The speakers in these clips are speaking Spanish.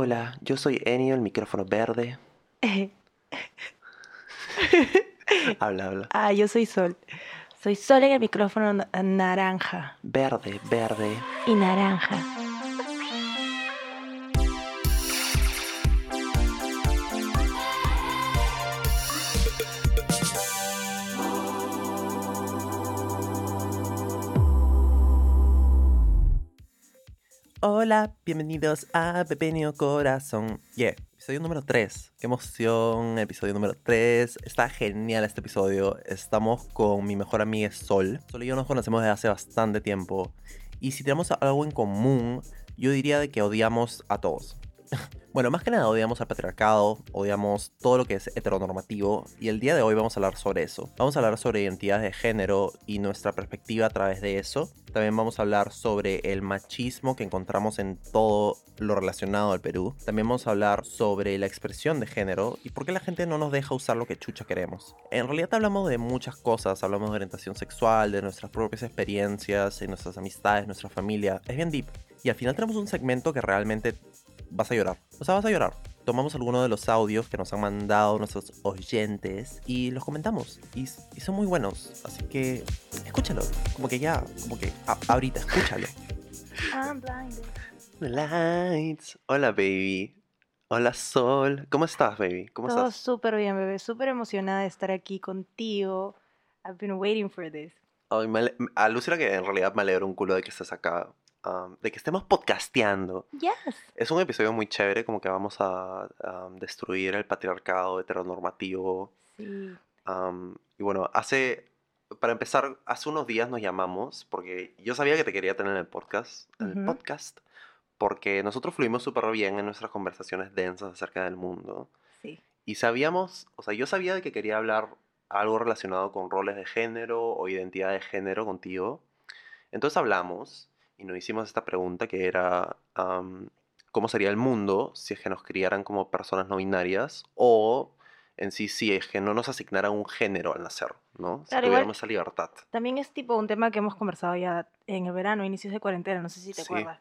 Hola, yo soy Enio, el micrófono verde. habla, habla. ah, yo soy Sol. Soy Sol en el micrófono na- naranja. Verde, verde. Y naranja. Hola, bienvenidos a Pepenio Corazón. Yeah, episodio número 3. Qué emoción, episodio número 3. Está genial este episodio. Estamos con mi mejor amiga Sol. Sol y yo nos conocemos desde hace bastante tiempo. Y si tenemos algo en común, yo diría de que odiamos a todos. Bueno, más que nada odiamos al patriarcado, odiamos todo lo que es heteronormativo y el día de hoy vamos a hablar sobre eso. Vamos a hablar sobre identidades de género y nuestra perspectiva a través de eso. También vamos a hablar sobre el machismo que encontramos en todo lo relacionado al Perú. También vamos a hablar sobre la expresión de género y por qué la gente no nos deja usar lo que chucha queremos. En realidad hablamos de muchas cosas, hablamos de orientación sexual, de nuestras propias experiencias, de nuestras amistades, nuestra familia. Es bien deep. Y al final tenemos un segmento que realmente vas a llorar. O sea, vas a llorar. Tomamos algunos de los audios que nos han mandado nuestros oyentes y los comentamos. Y, y son muy buenos. Así que escúchalo. Como que ya, como que a- ahorita, escúchalo. I'm blinded. Lights. Hola, baby. Hola, Sol. ¿Cómo estás, baby? ¿Cómo Todo estás? súper bien, bebé. Súper emocionada de estar aquí contigo. I've been waiting for this. Ay, me ale- alucina que en realidad me alegro un culo de que estés acá. Um, de que estemos podcasteando. Yes. Es un episodio muy chévere, como que vamos a um, destruir el patriarcado heteronormativo. Sí. Um, y bueno, hace, para empezar, hace unos días nos llamamos porque yo sabía que te quería tener en el podcast, en el Ujú. podcast, porque nosotros fluimos súper bien en nuestras conversaciones densas acerca del mundo. Sí. Y sabíamos, o sea, yo sabía de que quería hablar algo relacionado con roles de género o identidad de género contigo. Entonces hablamos y nos hicimos esta pregunta que era, am, ¿cómo sería el mundo si es que nos criaran como personas no binarias? O en sí, si es que no nos asignaran un género al nacer, ¿no? Si Claro, igual- tuviéramos esa libertad. También es tipo un tema que hemos conversado ya en el verano, inicios de cuarentena. No sé si te Sí. acuerdas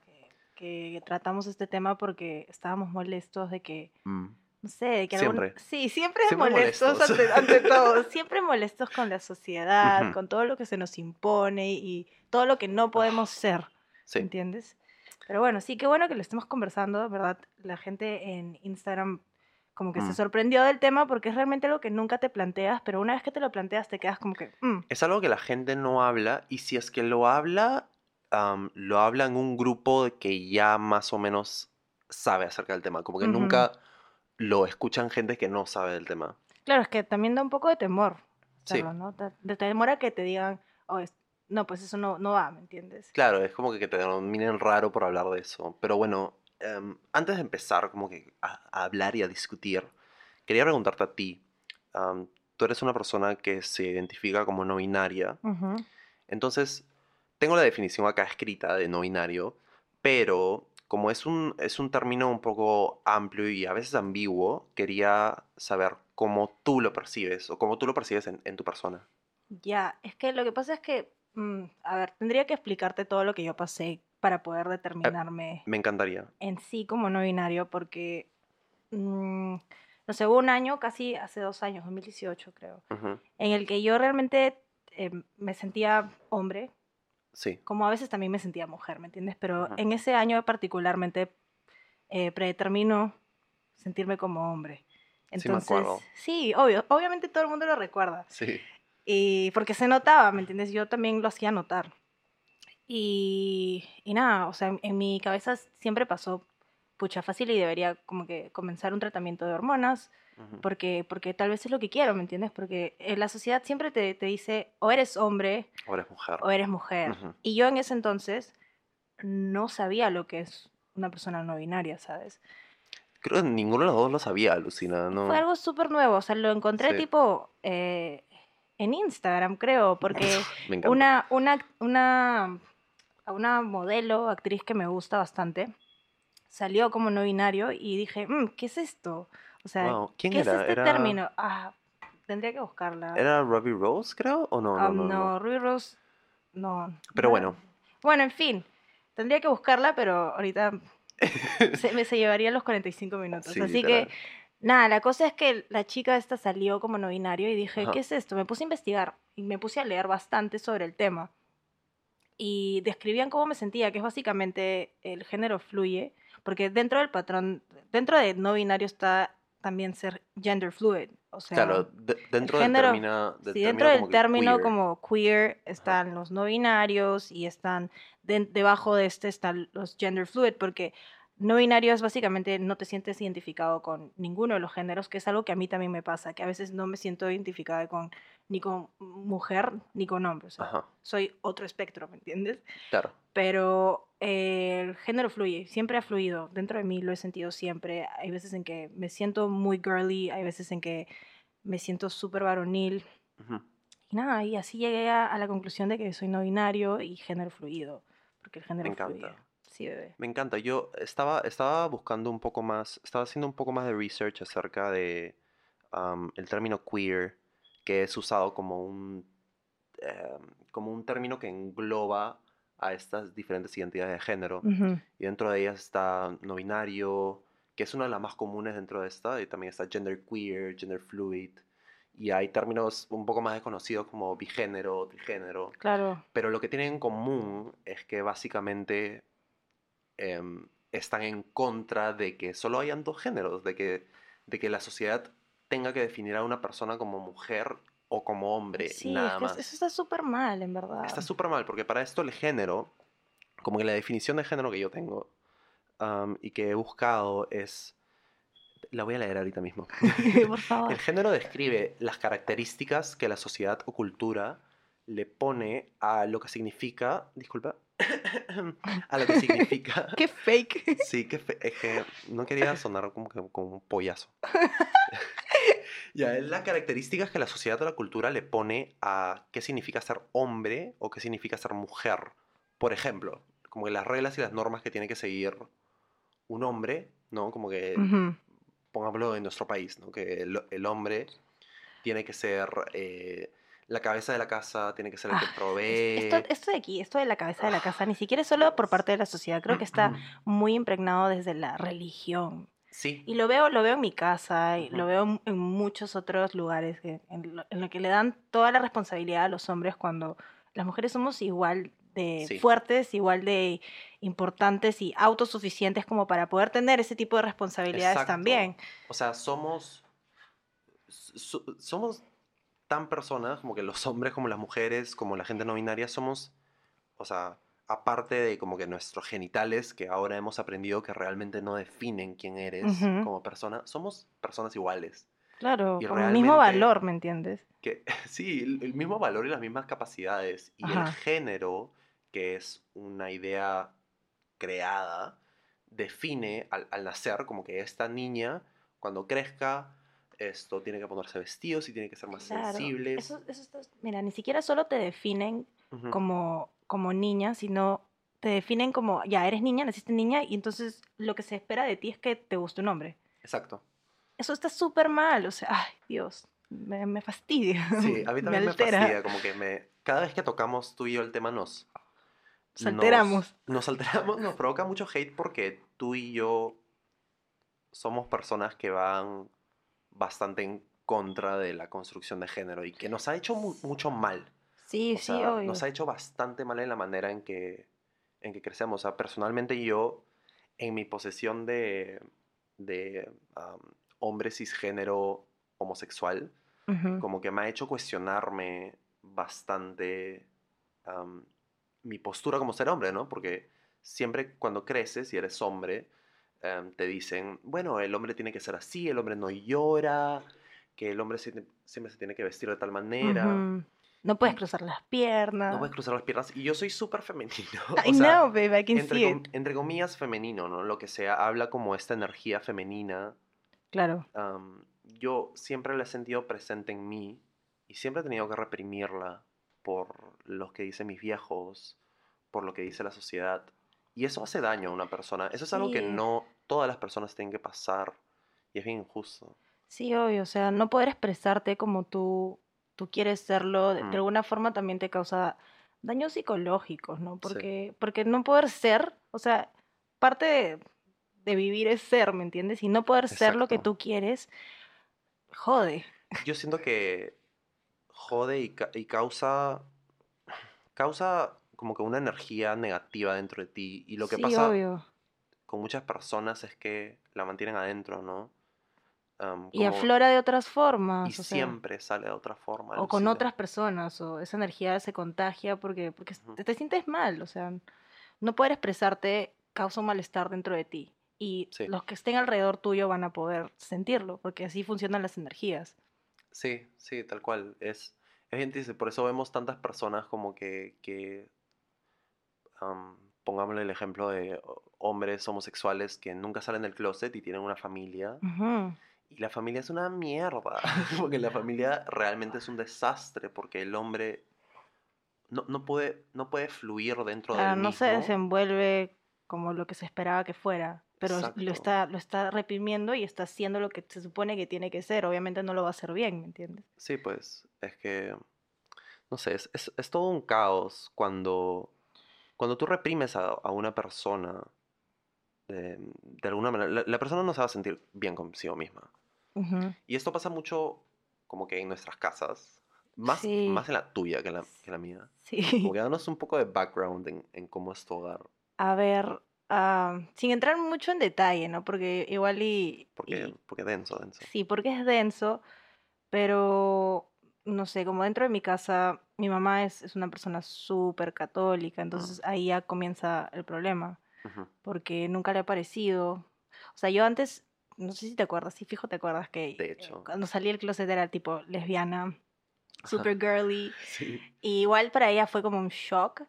que, que tratamos este tema porque estábamos molestos de que Mm. No sé, que algún- Siempre. Sí, siempre, Siempre molestos, molestos. Ante, ante todo. Siempre molestos con la sociedad, Ujú. con todo lo que se nos impone y todo lo que no podemos ser, Sí. ¿entiendes? Pero bueno, sí, qué bueno que lo estemos conversando, ¿verdad? La gente en Instagram como que Mm. se sorprendió del tema porque es realmente algo que nunca te planteas, pero una vez que te lo planteas te quedas como que, mm, Es algo que la gente no habla y si es que lo habla, am, lo habla en un grupo que ya más o menos sabe acerca del tema. Como que nunca lo escuchan gente que no sabe del tema. claro, es que también da un poco de temor Sí. hacerlo, ¿no? Te, de temor a que te digan, oh, no, pues eso no, no va, ¿me entiendes? Claro, es como que te denominen raro por hablar de eso. Pero bueno, em, antes de empezar como que a, a hablar y a discutir, quería preguntarte a ti. tú eres una persona que se identifica como no binaria. Entonces, tengo la definición acá escrita de no binario, pero como es un, es un término un poco amplio y a veces ambiguo, quería saber cómo tú lo percibes o cómo tú lo percibes en, en tu persona. Ya, es que lo que pasa es que, mm, a ver, tendría que explicarte todo lo que yo pasé para poder determinarme Me encantaría. en sí como no binario, porque, mm, no sé, hubo un año, casi hace dos años, 2018 creo, Ujú, en el que yo realmente eh, me sentía hombre, Sí. como a veces también me sentía mujer, ¿me entiendes? Pero en ese año particularmente eh, predetermino sentirme como hombre. Sí, me Entonces, acuerdo. sí, obvio, obviamente todo el mundo lo recuerda. Sí. Y porque se notaba, ¿me entiendes? Yo también lo hacía notar. Y, y nada, o sea, en, en mi cabeza siempre pasó, pucha, fácil y debería como que comenzar un tratamiento de hormonas, Ujú, porque, porque tal vez es lo que quiero, ¿me entiendes? Porque eh, la sociedad siempre te, te dice, o eres hombre O eres mujer. o eres mujer. Ujú. Y yo en ese entonces no sabía lo que es una persona no binaria, ¿sabes? Creo que ninguno de los dos lo sabía, Lucina, ¿no? Fue algo súper nuevo, o sea, lo encontré Sí. tipo eh, en Instagram, creo, porque... Una, una, una, una modelo, actriz que me gusta bastante, salió como no binario y dije, "Mm, ¿qué es esto? O sea, Wow, ¿Quién ¿qué era? es este era... término? Ah, tendría que buscarla. ¿Era Robbie Rose, creo? ¿O no? Ah, No, no, no. Ruby Rose, no. Pero no. bueno. Bueno, en fin, tendría que buscarla, pero ahorita se, me, se llevaría los 45 minutos. Sí, Así literal. que, nada, la cosa es que la chica esta salió como no binario y dije, Ajá. ¿qué es esto? Me puse a investigar y me puse a leer bastante sobre el tema. Y describían cómo me sentía, que es básicamente el género fluye, porque dentro del patrón, dentro de no binario está también ser gender fluid. O sea, Claro, de- dentro del género- término, del Sí, dentro del término queer. como queer están los no binarios y están de- debajo de este están los gender fluid, porque no binario es básicamente no te sientes identificado con ninguno de los géneros, que es algo que a mí también me pasa, que a veces no me siento identificada con ni con mujer ni con hombre, o sea, Ajá, soy otro espectro, ¿me entiendes? claro. Pero eh, el género fluye, siempre ha fluido, dentro de mí lo he sentido siempre, hay veces en que me siento muy girly, hay veces en que me siento súper varonil, y nada, y así llegué a, a la conclusión de que soy no binario y género fluido. Porque el género Me encanta. fluye. Sí, bebé. Me encanta. Yo estaba, estaba buscando un poco más, estaba haciendo un poco más de research acerca de el término queer, que es usado como un, em, como un término que engloba a estas diferentes identidades de género. Y dentro de ellas está no binario, que es una de las más comunes dentro de esta, y también está gender queer, gender fluid. Y hay términos un poco más desconocidos como bigénero, trigénero. Claro. Pero lo que tienen en común es que básicamente em, están en contra de que solo hayan dos géneros, de que, de que la sociedad tenga que definir a una persona como mujer o como hombre, Sí, nada es que más. eso está súper mal, en verdad. Está súper mal, porque para esto el género, como que la definición de género que yo tengo y que he buscado es... La voy a leer ahorita mismo. Por favor. El género describe las características que la sociedad o cultura le pone a lo que significa, disculpa, a lo que significa, Qué fake. sí, que fe- es que no quería sonar como que como un pollazo. Ya, es las características que la sociedad o la cultura le pone a qué significa ser hombre o qué significa ser mujer. Por ejemplo, como que las reglas y las normas que tiene que seguir un hombre, ¿no? Como que Ujú. pongámoslo en nuestro país, ¿no? que el, el hombre tiene que ser eh, la cabeza de la casa, tiene que ser el que Ah, provee. Esto, esto de aquí, esto de la cabeza de la casa, ni siquiera es solo por parte de la sociedad, creo que está muy impregnado desde la religión. Sí, Y lo veo, lo veo en mi casa, y lo veo en- muchos otros lugares, en lo, en lo que le dan toda la responsabilidad a los hombres cuando las mujeres somos igual de Sí. fuertes, igual de importantes y autosuficientes como para poder tener ese tipo de responsabilidades Exacto. también. o sea, somos, so- somos tan personas como que los hombres, como las mujeres, como la gente no binaria, somos, o sea, aparte de como que nuestros genitales, que ahora hemos aprendido que realmente no definen quién eres como persona, somos personas iguales. Claro, con el mismo valor, ¿me entiendes? que sí, el, el mismo valor y las mismas capacidades. Y el género, que es una idea creada, define al, al nacer como que esta niña, cuando crezca, esto tiene que ponerse vestidos y tiene que ser más Claro, sensible. Eso, eso está- mira, ni siquiera solo te definen como, como niña, sino te definen como, ya, eres niña, naciste niña, y entonces lo que se espera de ti es que te guste un hombre. Exacto. Eso está súper mal, o sea, ay, Dios, me, me fastidia. Sí, a mí también me, altera. fastidia, como que me... Cada vez que tocamos tú y yo el tema nos... Nos alteramos. Nos, nos alteramos, nos provoca mucho hate porque tú y yo somos personas que van bastante en contra de la construcción de género y que nos ha hecho mu- mucho mal. Sí, O sí, sea, obvio. nos ha hecho bastante mal en la manera en que, en que crecemos. O sea, personalmente yo, en mi posesión de, de hombre cisgénero homosexual, como que me ha hecho cuestionarme bastante mi postura como ser hombre, ¿no? Porque siempre cuando creces y eres hombre, em, te dicen, bueno, el hombre tiene que ser así, el hombre no llora, que el hombre se- siempre se tiene que vestir de tal manera. Ujú. No puedes cruzar las piernas. No puedes cruzar las piernas. Y yo soy súper femenino. I o sea, know, babe, I can entre, see it. entre comillas femenino, ¿no? Lo que se habla como esta energía femenina. Claro. am, yo siempre la he sentido presente en mí y siempre he tenido que reprimirla por lo que dicen mis viejos, por lo que dice la sociedad. Y eso hace daño a una persona. Eso es algo que no todas las personas tienen que pasar. Y es bien injusto. Sí, obvio, o sea, no poder expresarte como tú, tú quieres serlo, de, de alguna forma también te causa daños psicológicos, ¿no? Sí. Porque, porque no poder ser, o sea, parte de, de vivir es ser, ¿me entiendes? Y no poder ser lo que tú quieres, jode. Yo siento que jode y, ca- y causa, causa como que una energía negativa dentro de ti. Y lo que sí, pasa obvio. con muchas personas es que la mantienen adentro, ¿no? Y aflora de otras formas. y o sea, siempre sale de otra forma. o con otras personas, o esa energía se contagia porque, porque te, te sientes mal, o sea, no poder expresarte causa un malestar dentro de ti. Y Sí. los que estén alrededor tuyo van a poder sentirlo, porque así funcionan las energías. Sí, sí, tal cual. Es, es bien. Por eso vemos tantas personas como que, que am, pongámosle el ejemplo de ho- hombres homosexuales que nunca salen del closet y tienen una familia. Ujú. Y la familia es una mierda. Porque la familia realmente es un desastre. Porque el hombre no, no puede, no puede fluir dentro Claro, del no se mismo. desenvuelve como lo que se esperaba que fuera, pero lo está, lo está reprimiendo y está haciendo lo que se supone que tiene que ser. Obviamente no lo va a hacer bien, ¿me entiendes? Sí, pues es que, no sé, es, es- es todo un caos cuando, cuando tú reprimes a, a una persona, de, de alguna manera, la, la persona no se va a sentir bien consigo misma. Ujú. Y esto pasa mucho como que en nuestras casas, más, Sí. más en la tuya que en la, que la mía. Sí. Como que danos un poco de background en, en cómo es tu hogar, A ver, ah, sin entrar mucho en detalle, ¿no? Porque igual y... porque, y- porque denso, denso. sí, porque es denso, pero no sé, como dentro de mi casa, mi mamá es, es una persona súper católica, entonces ahí ya comienza el problema, porque nunca le ha parecido. O sea, yo antes, no sé si te acuerdas, sí, fijo, te acuerdas que De eh, hecho. cuando salí del closet era tipo lesbiana, super girly. Sí. Y igual para ella fue como un shock.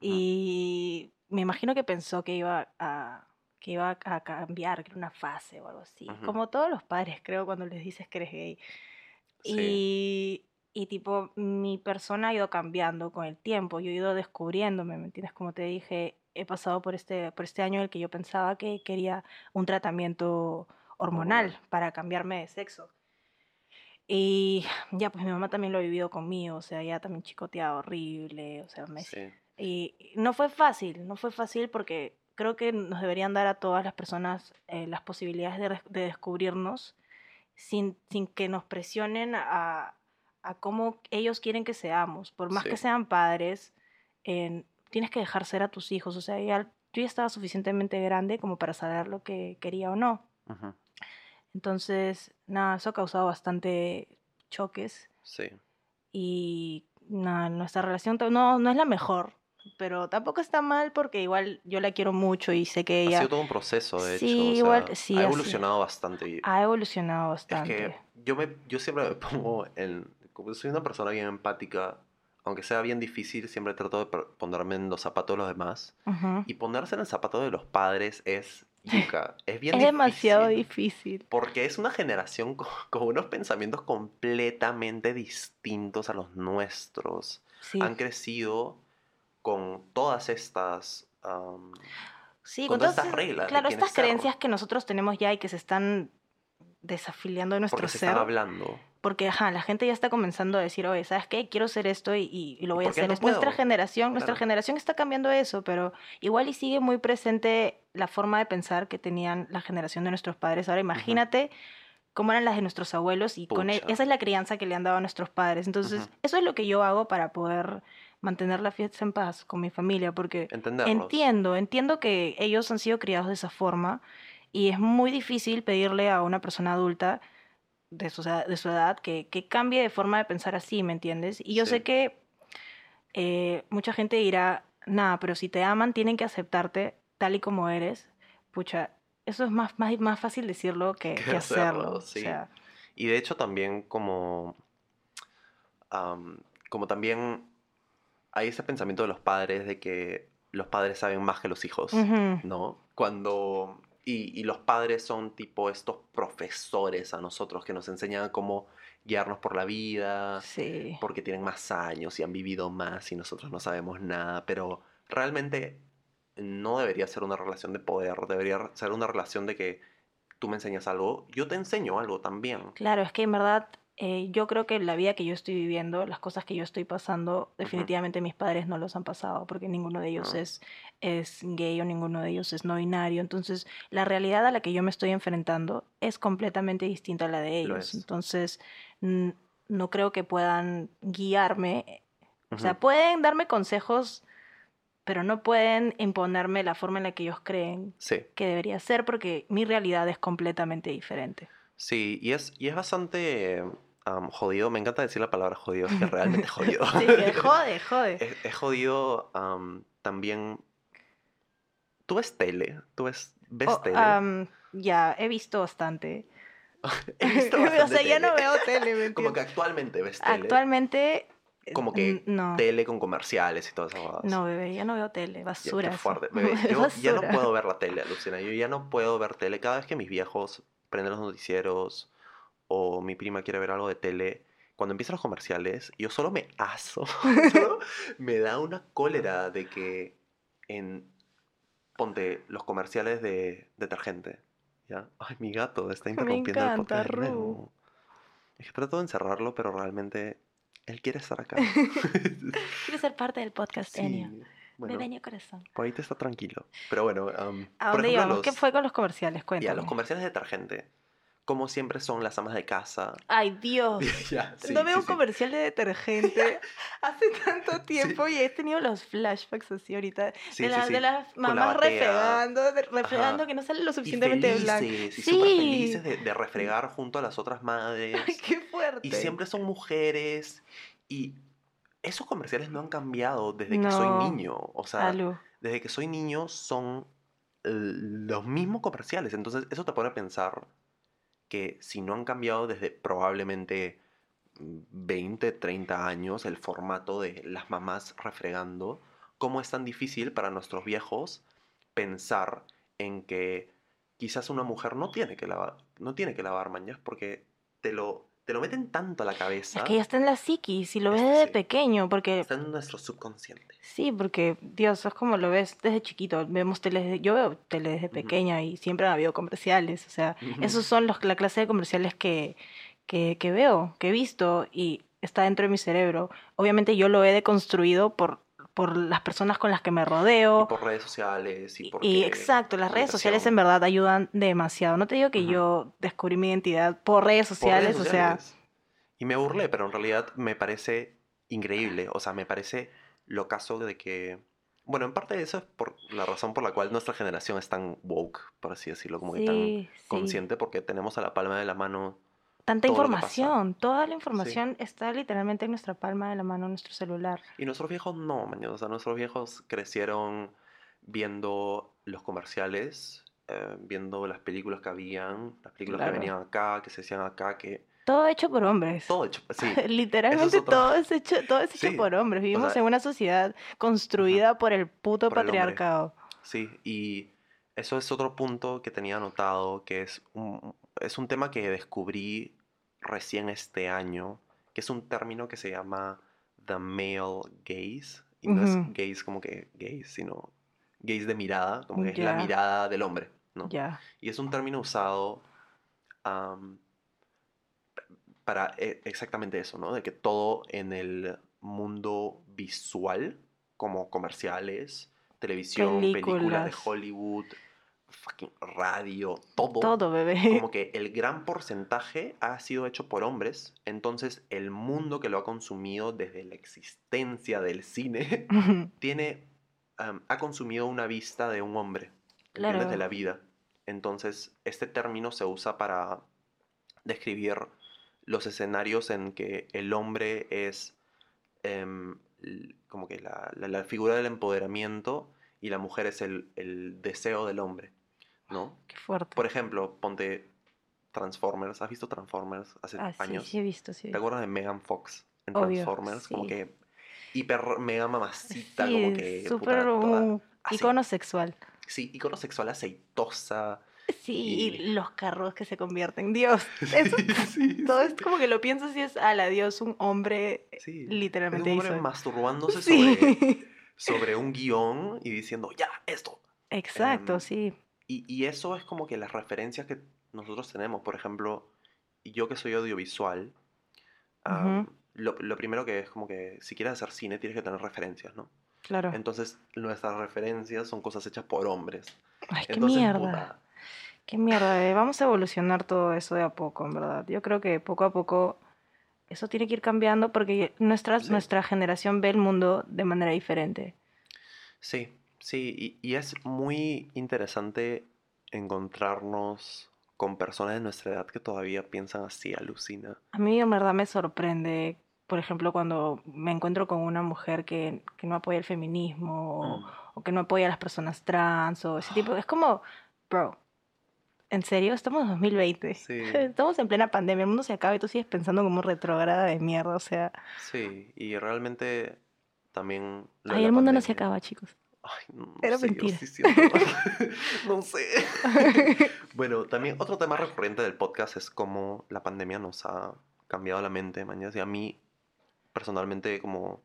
Y me imagino que pensó que iba a, que iba a cambiar, que era una fase o algo así. Como todos los padres, creo, cuando les dices que eres gay. Sí. Y, y tipo, mi persona ha ido cambiando con el tiempo. Yo he ido descubriéndome, ¿me entiendes? Como te dije, he pasado por este, por este año en el que yo pensaba que quería un tratamiento hormonal para cambiarme de sexo. Y ya, pues mi mamá también lo ha vivido conmigo, o sea, ella también chicoteaba horrible, o sea, me... Sí. Y no fue fácil, no fue fácil porque creo que nos deberían dar a todas las personas eh, las posibilidades de, de descubrirnos sin, sin que nos presionen a, a cómo ellos quieren que seamos. Por más que sean padres, en- tienes que dejar ser a tus hijos. O sea, ya, yo ya estaba suficientemente grande como para saber lo que quería o no. Entonces, nada, eso ha causado bastante choques Sí. y nada, nuestra relación no, no es la mejor, pero tampoco está mal porque igual yo la quiero mucho y sé que Ha ella sido todo un proceso, de Sí, hecho. o igual- sea, sí, ha ha evolucionado bastante. ha evolucionado Es bastante. que yo, me, yo siempre me pongo en... Como soy una persona bien empática, aunque sea bien difícil, siempre trato de ponerme en los zapatos de los demás. Ujú. Y ponerse en el zapato de los padres es... yuca, es bien Es demasiado difícil, difícil. Porque es una generación con, con unos pensamientos completamente distintos a los nuestros. Sí, Han crecido con todas estas... am, sí, con con todas estas reglas Claro, estas creencias que nosotros tenemos ya y que se están desafiliando de nuestro porque se ser. hablando. Porque, ajá, la gente ya está comenzando a decir, oye, ¿sabes qué? Quiero ser esto y, y- y lo ¿Y voy a hacer. no es nuestra generación, nuestra generación está cambiando eso, pero igual y sigue muy presente la forma de pensar que tenían la generación de nuestros padres. Ahora imagínate cómo eran las de nuestros abuelos y con e- Pucha. esa es la crianza que le han dado a nuestros padres. Entonces, eso es lo que yo hago para poder mantener la fiesta en paz con mi familia, porque Entenderlos. Entiendo, entiendo que ellos han sido criados de esa forma y es muy difícil pedirle a una persona adulta de su, edad- de su edad que, que cambie de forma de pensar así, ¿me entiendes? Y yo Sí. sé que eh, mucha gente dirá, nada, pero si te aman tienen que aceptarte tal y como eres. Pucha, eso es más, más, más fácil decirlo que, Que que hacerlo. hacerlo, O sí. sea, Y de hecho también como, am, como también hay ese pensamiento de los padres de que los padres saben más que los hijos, ¿no? Cuando... Y, y los padres son tipo estos profesores a nosotros que nos enseñan cómo guiarnos por la vida, sí. porque tienen más años y han vivido más y nosotros no sabemos nada, pero realmente no debería ser una relación de poder, debería ser una relación de que tú me enseñas algo, yo te enseño algo también. Claro, es que en verdad eh, yo creo que la vida que yo estoy viviendo, las cosas que yo estoy pasando, definitivamente mis padres no los han pasado porque ninguno de ellos Ah. es, es gay o ninguno de ellos es no binario. Entonces, la realidad a la que yo me estoy enfrentando es completamente distinta a la de Lo ellos. es. Entonces, no creo que puedan guiarme. O sea, pueden darme consejos, pero no pueden imponerme la forma en la que ellos creen Sí, que debería ser porque mi realidad es completamente diferente. sí, y es, y es bastante jodido. Me encanta decir la palabra jodido, es que realmente jodido. Sí, que jode, jode. Es, es jodido am, también. ¿Tú ves tele? ¿Tú ves, ves Oh, tele? ya, he visto bastante. He visto o sea, bastante ya no veo tele, ¿me Como que actualmente ves tele. Actualmente. eh, Como que no. Tele con comerciales y todas esas cosas. No, bebé, ya no veo tele. Basura. Fuerte. Bebé, yo ya no puedo ver la tele, Lucina. Yo ya no puedo ver tele. Cada vez que mis viejos prenden los noticieros o mi prima quiere ver algo de tele, cuando empiezan los comerciales, yo solo me aso. Solo me da una cólera de que en. Ponte los comerciales de detergente. ¿Ya? Ay, mi gato está interrumpiendo el encanta, podcast. de Ru. Es que trato de encerrarlo, pero realmente él quiere estar acá. Quiero ser parte del podcast, Sí, Enio. bueno, Bebé, corazón. por ahí te está tranquilo. Pero bueno, am, ¿A por dónde ejemplo, íbamos? los- ¿Qué fue con los comerciales? Ya, Cuéntame. los comerciales de detergente, como siempre son las amas de casa. Ay, Dios. Ya, sí, no veo sí, un sí. comercial de detergente hace tanto tiempo y he tenido los flashbacks así ahorita de, la- sí. de las la mamás batea. refregando, de- refregando Ajá. que no sale lo suficientemente blanco. felices, y Sí. felices de, de refregar junto a las otras madres. Ay, qué fuerte. Y siempre son mujeres. Y esos comerciales no han cambiado desde que soy No. niño. O sea, desde que soy niño son los mismos comerciales. Entonces, eso te pone a pensar que si no han cambiado desde probablemente mm, 20, 30 años el formato de las mamás refregando, ¿cómo es tan difícil para nuestros viejos pensar en que quizás una mujer no tiene que lavar, no tiene que lavar mañas porque te lo, te lo meten tanto a la cabeza, Es que ya está en la psiquis y lo ves Este, desde sí. pequeño porque está en nuestro subconsciente. Sí, porque, Dios, es como lo ves desde chiquito. Vemos tele, yo veo tele desde pequeña y siempre ha habido comerciales. O sea, Ujú. esos son los, la clase de comerciales que, que, que veo, que he visto y está dentro de mi cerebro. Obviamente yo lo he deconstruido por, por las personas con las que me rodeo. Y por redes sociales y exacto, las redes sociales en verdad ayudan demasiado. No te digo que yo descubrí mi identidad por redes Por sociales, redes o sea, sociales. Y me burlé, pero en realidad me parece increíble. O sea, me parece lo caso de que... Bueno, en parte eso es por la razón por la cual nuestra generación es tan woke, por así decirlo, como que tan sí, sí. consciente, porque tenemos a la palma de la mano... Tanta información, toda la información está literalmente en nuestra palma de la mano, en nuestro celular. Y nuestros viejos no, mañana. O sea, nuestros viejos crecieron viendo los comerciales, eh, viendo las películas que habían, las películas Claro. que venían acá, que se hacían acá, que... Todo hecho por hombres. Todo hecho... Sí, Literalmente otro- todo es hecho, todo es hecho Sí, por hombres. Vivimos sea, en una sociedad construida por el puto por el hombre. patriarcado. Sí, y eso es otro punto que tenía anotado, que es un, es un tema que descubrí recién este año, que es un término que se llama the male gaze, y no es gaze como que gaze, sino gaze de mirada, como que es la mirada del hombre, ¿no? Y es un término usado am, para e- exactamente eso, ¿no? De que todo en el mundo visual, como comerciales, televisión, películas de. Hollywood, fucking radio, todo, Todo, bebé. como que el gran porcentaje ha sido hecho por hombres, entonces el mundo que lo ha consumido desde la existencia del cine tiene, ha consumido una vista de un hombre. Claro. De la vida. Entonces, este término se usa para describir los escenarios en que el hombre es em, como que la, la- la figura del empoderamiento y la mujer es el, el deseo del hombre, ¿no? Qué fuerte. Por ejemplo, ponte Transformers. ¿Has visto Transformers hace Ah, sí, años? sí he visto, sí. he ¿Te acuerdas de Megan Fox en Obvio, Transformers? Como sí. que hiper mega mamacita, Sí, como que súper un así. icono sexual. Sí, icono sexual aceitosa. Sí, Y- y los carros que se convierten. Dios, eso sí, todo sí. es como que lo piensas y es, ala, Dios, un hombre Sí, literalmente es un hombre hizo. masturbándose Sí. sobre, sobre un guion y diciendo, ya, esto. Exacto, Em, sí. Y, y eso es como que las referencias que nosotros tenemos. Por ejemplo, yo que soy audiovisual, lo, lo primero que es como que si quieres hacer cine tienes que tener referencias, ¿no? Claro. Entonces nuestras referencias son cosas hechas por hombres. Ay, qué Entonces, mierda. puta, Qué mierda, eh. Vamos a evolucionar todo eso de a poco, en verdad. Yo creo que poco a poco eso tiene que ir cambiando porque nuestra, Sí. nuestra generación ve el mundo de manera diferente. Sí, sí, y, y es muy interesante encontrarnos con personas de nuestra edad que todavía piensan así, alucina. A mí en verdad me sorprende, por ejemplo, cuando me encuentro con una mujer que, que no apoya el feminismo o, Mm. o que no apoya a las personas trans o ese tipo. Es como, bro, ¿en serio? Estamos en 2020. Sí. Estamos en plena pandemia, el mundo se acaba y tú sigues pensando como un retrógrada de mierda, o sea... Sí, y realmente también... Ay, el mundo no se acaba, chicos. Ay, no, Era sé, yo mentira. sí siento- no sé. bueno, también otro tema recurrente del podcast es cómo la pandemia nos ha cambiado la mente, mañana. Y a mí, personalmente, como,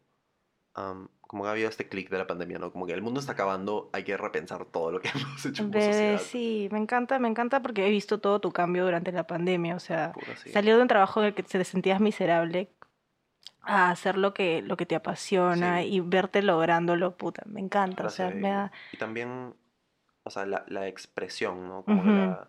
am, como que ha habido este clic de la pandemia, ¿no? Como que el mundo está acabando, hay que repensar todo lo que hemos hecho como Bebé, sociedad. sí, me encanta, me encanta porque he visto todo tu cambio durante la pandemia, o sea, salir de un trabajo en el que te sentías miserable a hacer lo que, lo que te apasiona Sí. y verte lográndolo, puta, me encanta, o sea, Gracias, me y- da... Y también, o sea, la, la expresión, ¿no? Como que Ujú. la...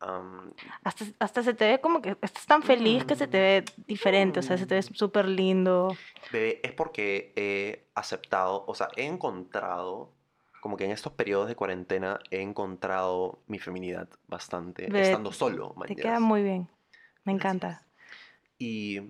am, Hasta, hasta se te ve como que estás tan feliz que se te ve diferente, o sea, se te ve Mm. súper lindo. Bebé, es porque he aceptado, o sea, he encontrado, como que en estos periodos de cuarentena he encontrado mi feminidad bastante, Bebé, estando solo, Te queda muy bien, me encanta. Gracias. Y,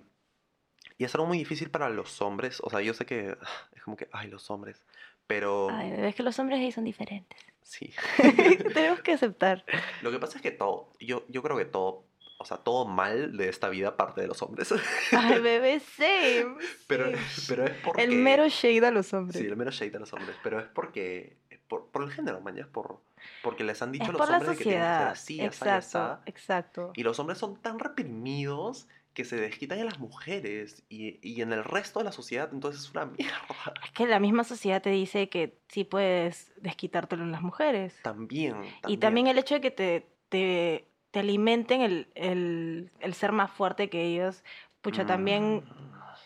y es algo muy difícil para los hombres, o sea, yo sé que es como que, ay, los hombres, pero Ay, es que los hombres ahí son diferentes. sí. Tenemos que aceptar. Lo que pasa es que todo, yo, yo creo que todo, o sea, todo mal de esta vida parte de los hombres. Ay, bebé, same. pero, pero es porque... El mero shade a los hombres. Sí, el mero shade a los hombres, pero es porque, por, por el género, mañana, por, porque les han dicho Es a los hombres que tienen que ser así, así, exacto, asá, exacto. y los hombres son tan reprimidos que se desquitan en las mujeres y, y en el resto de la sociedad, entonces es una mierda. Es que la misma sociedad te dice que sí puedes desquitártelo en las mujeres. También, Y también el hecho de que te, te, te alimenten el, el, el ser más fuerte que ellos, pucha, también,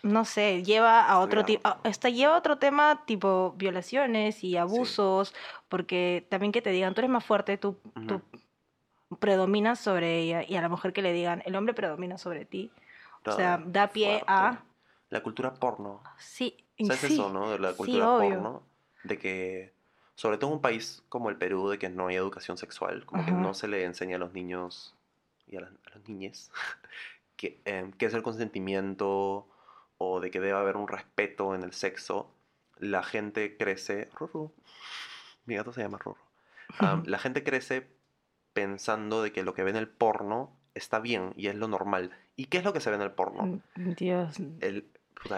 Mm, no sé, lleva a otro tipo, hasta lleva a otro tema tipo violaciones y abusos, porque también que te digan, tú eres más fuerte, tú, tú predominas sobre ella, y a la mujer que le digan, el hombre predomina sobre ti. O sea, da pie a-. La cultura porno. Sí, ¿Sabes sí, eso, no? De la cultura porno. De que, sobre todo en un país como el Perú, de que no hay educación sexual, como que no se le enseña a los niños y a las, a las niñas que, em, qué es el consentimiento o de que debe haber un respeto en el sexo, la gente crece... Ruru. Mi gato se llama Ruru. La gente crece pensando de que lo que ve en el porno está bien y es lo normal. ¿Y qué es lo que se ve en el porno? Mm, Dios, El,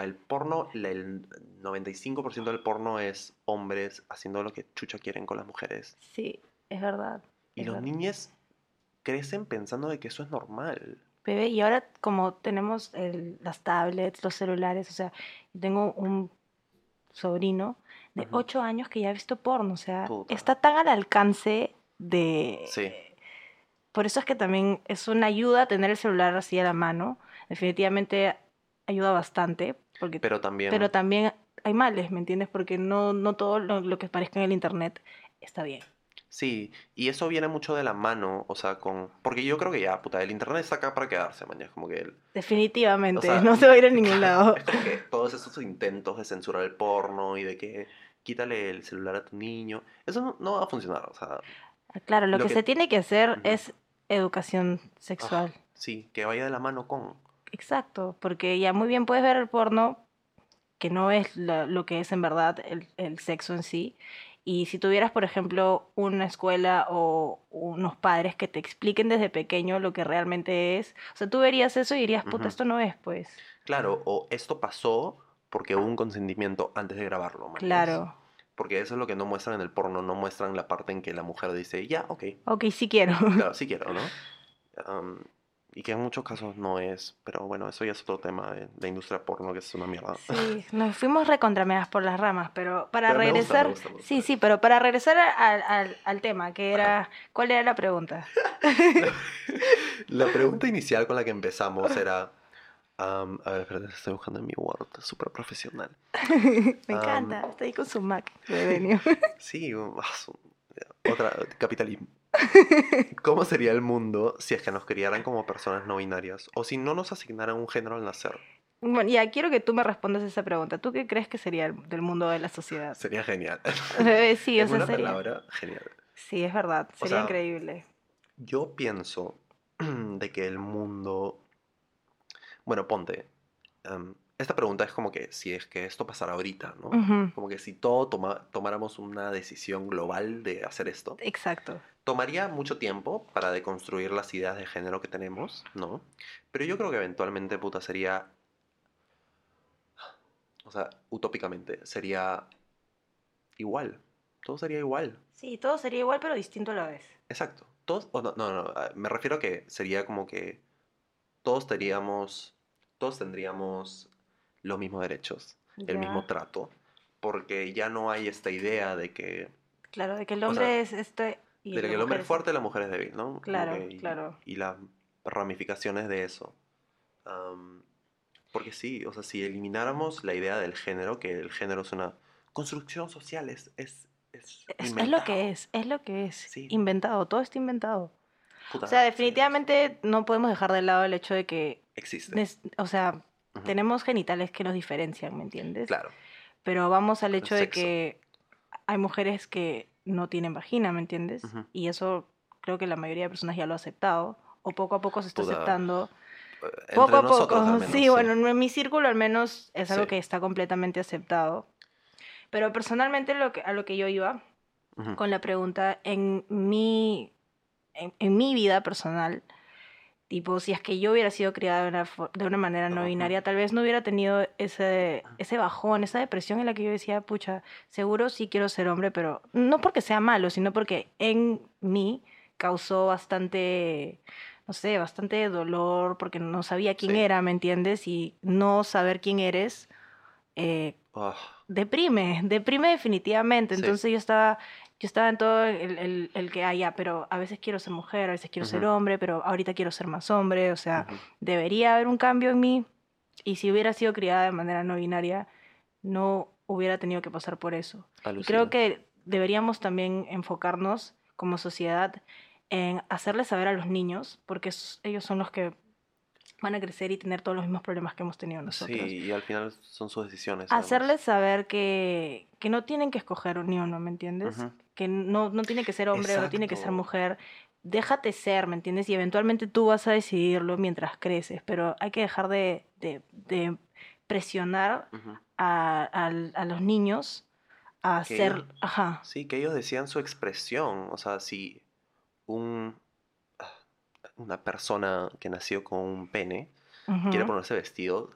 el porno, el 95% del porno es hombres haciendo lo que chucha quieren con las mujeres. sí, es verdad. Y es los verdad. niños crecen pensando de que eso es normal. Bebé, y ahora como tenemos el- las tablets, los celulares, o sea, tengo un sobrino de Ujú. 8 años que ya ha visto porno, o sea, Puta. está tan al alcance de... Sí. Por eso es que también es una ayuda tener el celular así a la mano. Definitivamente ayuda bastante, porque, Pero también... pero también hay males, ¿me entiendes? Porque no, no todo lo, lo que aparezca en el internet está bien. Sí, y eso viene mucho de la mano, o sea, con... Porque yo creo que ya, puta, el internet está acá para quedarse, mañana, como que... el- Definitivamente, O sea, no se va a ir a ningún lado. Es como que todos esos intentos de censurar el porno y de que quítale el celular a tu niño, eso no, no va a funcionar, o sea, Claro, lo, Lo que, que- se tiene que hacer es educación sexual. sí, que vaya de la mano con... Exacto, porque ya muy bien puedes ver el porno, que no es la- lo que es en verdad el, el sexo en sí. Y si tuvieras, por ejemplo, una escuela o unos padres que te expliquen desde pequeño lo que realmente es, o sea, tú verías eso y dirías, puta, esto no es, pues. Claro, o esto pasó porque hubo un consentimiento antes de grabarlo, ¿me entiendes? Claro. Porque eso es lo que no muestran en el porno, no muestran la parte en que la mujer dice, ya, ok, Ok, sí quiero. claro, sí quiero, ¿no? Am, y que en muchos casos no es, pero bueno, eso ya es otro tema de la industria porno que es una mierda. Sí, nos fuimos recontrameadas por las ramas, pero para Pero me regresar, gusta, me gusta. sí, sí, pero para regresar al, al, al tema, que era, ¿cuál era la pregunta? La pregunta inicial con la que empezamos era, Am, a ver, espérate, estoy buscando en mi Word, súper profesional. Me Am. encanta, estoy con su Mac de Benio. Sí, um, otra, capitalismo. ¿Cómo sería el mundo si es que nos criaran como personas no binarias? O si no nos asignaran un género al nacer. Bueno, ya, quiero que tú me respondas esa pregunta. ¿Tú qué crees que sería el- del mundo de la sociedad? Sería genial. Eh, sí, o sea, una sería... palabra, genial. Sí, es verdad, O sería sea, increíble. Yo pienso de que el mundo... Bueno, ponte. em, esta pregunta es como que si es que esto pasara ahorita, ¿no? Como que si todo toma- tomáramos una decisión global de hacer esto, Exacto. tomaría mucho tiempo para deconstruir las ideas de género que tenemos, ¿no? Pero yo creo que eventualmente, puta, sería... O sea, utópicamente, sería igual. Todo sería igual. Sí, todo sería igual, pero distinto a la vez. Exacto. Todos, no, no, no, ah, me refiero a que sería como que todos tendríamos, todos tendríamos los mismos derechos, el Ya. mismo trato, porque ya no hay esta idea de que, Claro, de que el O hombre sea, es este y de que el hombre es fuerte y la mujer es débil, ¿no? Claro, que- y, claro. Y las ramificaciones de eso. Am, porque sí, o sea, si elimináramos la idea del género, que el género es una construcción social, es... es, es, Es, es lo que es, es lo que es. Sí. Inventado, todo está inventado. Puta, O sea, sí, definitivamente no podemos dejar de lado el hecho de que, Existe. o sea, Ujú. tenemos genitales que nos diferencian, ¿me entiendes? Claro. Pero vamos al hecho de que hay mujeres que no tienen vagina, ¿me entiendes? Ujú. Y eso creo que la mayoría de personas ya lo ha aceptado. O poco a poco se está Puta, aceptando. Eh, Entre Poco a poco. menos, sí, bueno, en mi círculo al menos es algo Sí. que está completamente aceptado. Pero personalmente lo que, a lo que yo iba Ujú. con la pregunta, en mi, en, en mi vida personal, tipo, si es que yo hubiera sido criada de una, de una manera no binaria, tal vez no hubiera tenido ese, ese bajón, esa depresión en la que yo decía, pucha, seguro sí quiero ser hombre, pero no porque sea malo, sino porque en mí causó bastante, no sé, bastante dolor, porque no sabía quién Sí. era, ¿me entiendes? Y no saber quién eres. eh, Ah, deprime, deprime definitivamente. Sí. Entonces yo estaba, yo estaba en todo el, el, el que, ah, ya, pero a veces quiero ser mujer, a veces quiero ser hombre, pero ahorita quiero ser más hombre. O sea, ujú. debería haber un cambio en mí. Y si hubiera sido criada de manera no binaria, no hubiera tenido que pasar por eso. Y creo que deberíamos también enfocarnos como sociedad en hacerles saber a los niños, porque ellos son los que van a crecer y tener todos los mismos problemas que hemos tenido nosotros Sí, y al final son sus decisiones. además. hacerles saber que, que no tienen que escoger ni uno, ¿me entiendes? Que no, no tiene que ser hombre o no tiene que ser mujer. Déjate ser, ¿me entiendes? Y eventualmente tú vas a decidirlo mientras creces, pero hay que dejar de, de- de presionar a, a los niños a Que ser... Ajá, Sí, que ellos decían su expresión. O sea, si un, una persona que nació con un pene quiere ponerse vestido,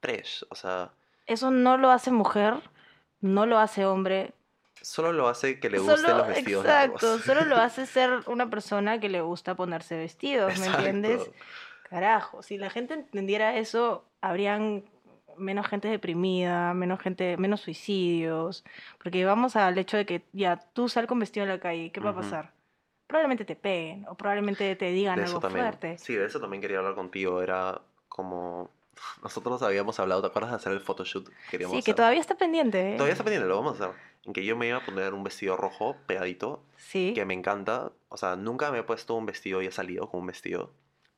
fresh. O sea, Eso no lo hace mujer, no lo hace hombre. solo lo hace que le gusten Solo, los vestidos exacto, largos. solo lo hace ser una persona que le gusta ponerse vestidos, ¿me entiendes? Carajo, si la gente entendiera eso, habrían menos gente deprimida, menos gente, menos suicidios, porque vamos al hecho de que ya tú sal con vestido en la calle, ¿qué va a pasar? Probablemente te peguen o probablemente te digan De algo también. fuerte. Sí, de eso también quería hablar contigo. Era como... Nosotros habíamos hablado, ¿te acuerdas de hacer el photoshoot? que Queríamos Sí, que hacer? todavía está pendiente, ¿eh? Todavía está pendiente, lo vamos a hacer. En que yo me iba a poner un vestido rojo pegadito, Sí. que me encanta. O sea, nunca me he puesto un vestido y he salido con un vestido.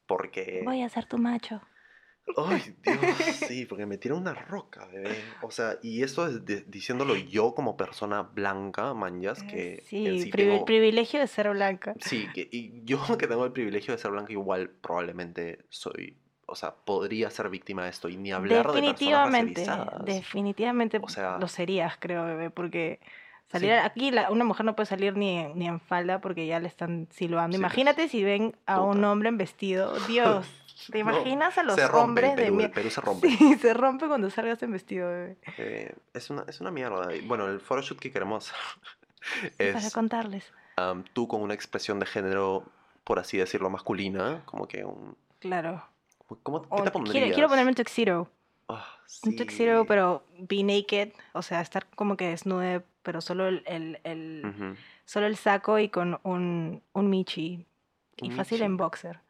Porque. Voy a ser tu macho. Ay, Dios, sí, porque me tira una roca, bebé. O sea, y esto es de- diciéndolo yo como persona blanca, manjas, que. en sí, sí privi- tengo- privilegio de ser blanca. Sí, que, y yo que tengo el privilegio de ser blanca, igual probablemente soy. O sea, podría ser víctima de esto y ni hablar de personas definitivamente, definitivamente O sea- lo serías, creo, bebé, porque salir Sí. aquí la- una mujer no puede salir ni en, ni en falda porque ya le están silbando. Sí, pues. Imagínate si ven a un hombre en vestido. Dios, ¿te No, imaginas a los se rompe hombres de Perú, mi- el Perú se rompe. Sí, se rompe cuando salgas en vestido, bebé. Eh, es, una, es una mierda. Y Bueno, el photoshoot que queremos Para es contarles. am, tú con una expresión de género, por así decirlo, masculina, como que un... Claro. ¿cómo, ¿Qué te quiero, pondrías? quiero ponerme un tuxedo. Ah, Un tuxedo, sí. pero be naked. O sea, estar como que desnude, pero solo el, el, el- Ujú. solo el saco y con un, un michi. Y Un fácil michi. en boxer.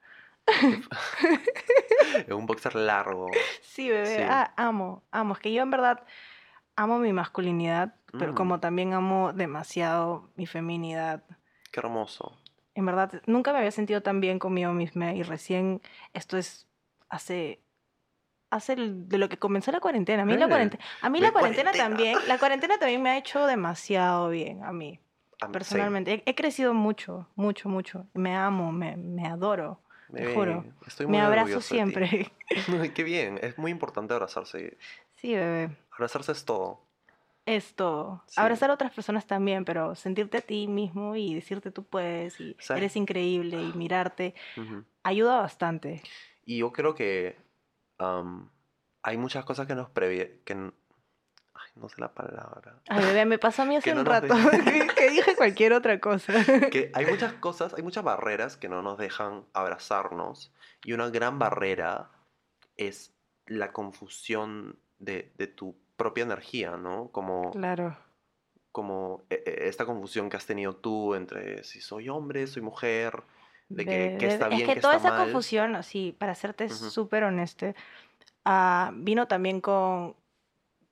en un boxer largo. Sí, bebé, Sí. ah, amo, amo. Es que yo en verdad amo mi masculinidad, pero Mm. como también amo demasiado mi feminidad. Qué hermoso. En verdad, nunca me había sentido tan bien conmigo misma y recién esto es hace hace de lo que comenzó la cuarentena. A mí la Eh, cuarentena, a mí de la cuarentena cuarentena. también, la cuarentena también me ha hecho demasiado bien a mí, A mí- personalmente. He, he crecido mucho, mucho, mucho. Me amo, me, me adoro. Sí, te juro. Estoy muy Me abrazo siempre. Qué bien. Es muy importante abrazarse. Sí, bebé. Abrazarse es todo. Es todo. Sí. Abrazar a otras personas también, pero sentirte a ti mismo y decirte tú puedes y ¿Sabes? eres increíble y mirarte ayuda bastante. Y yo creo que hay muchas cosas que nos. Que... no sé la palabra. Ay, bebé, me pasó a mí hace un rato deja- que, dije cualquier otra cosa. que hay muchas cosas, hay muchas barreras que no nos dejan abrazarnos. Y una gran barrera es la confusión de, de tu propia energía, ¿no? Como, Claro. como eh, eh, esta confusión que has tenido tú entre si soy hombre, soy mujer, de que, está es bien, que que toda está esa mal. confusión, así, para serte súper honesta, ah, vino también con,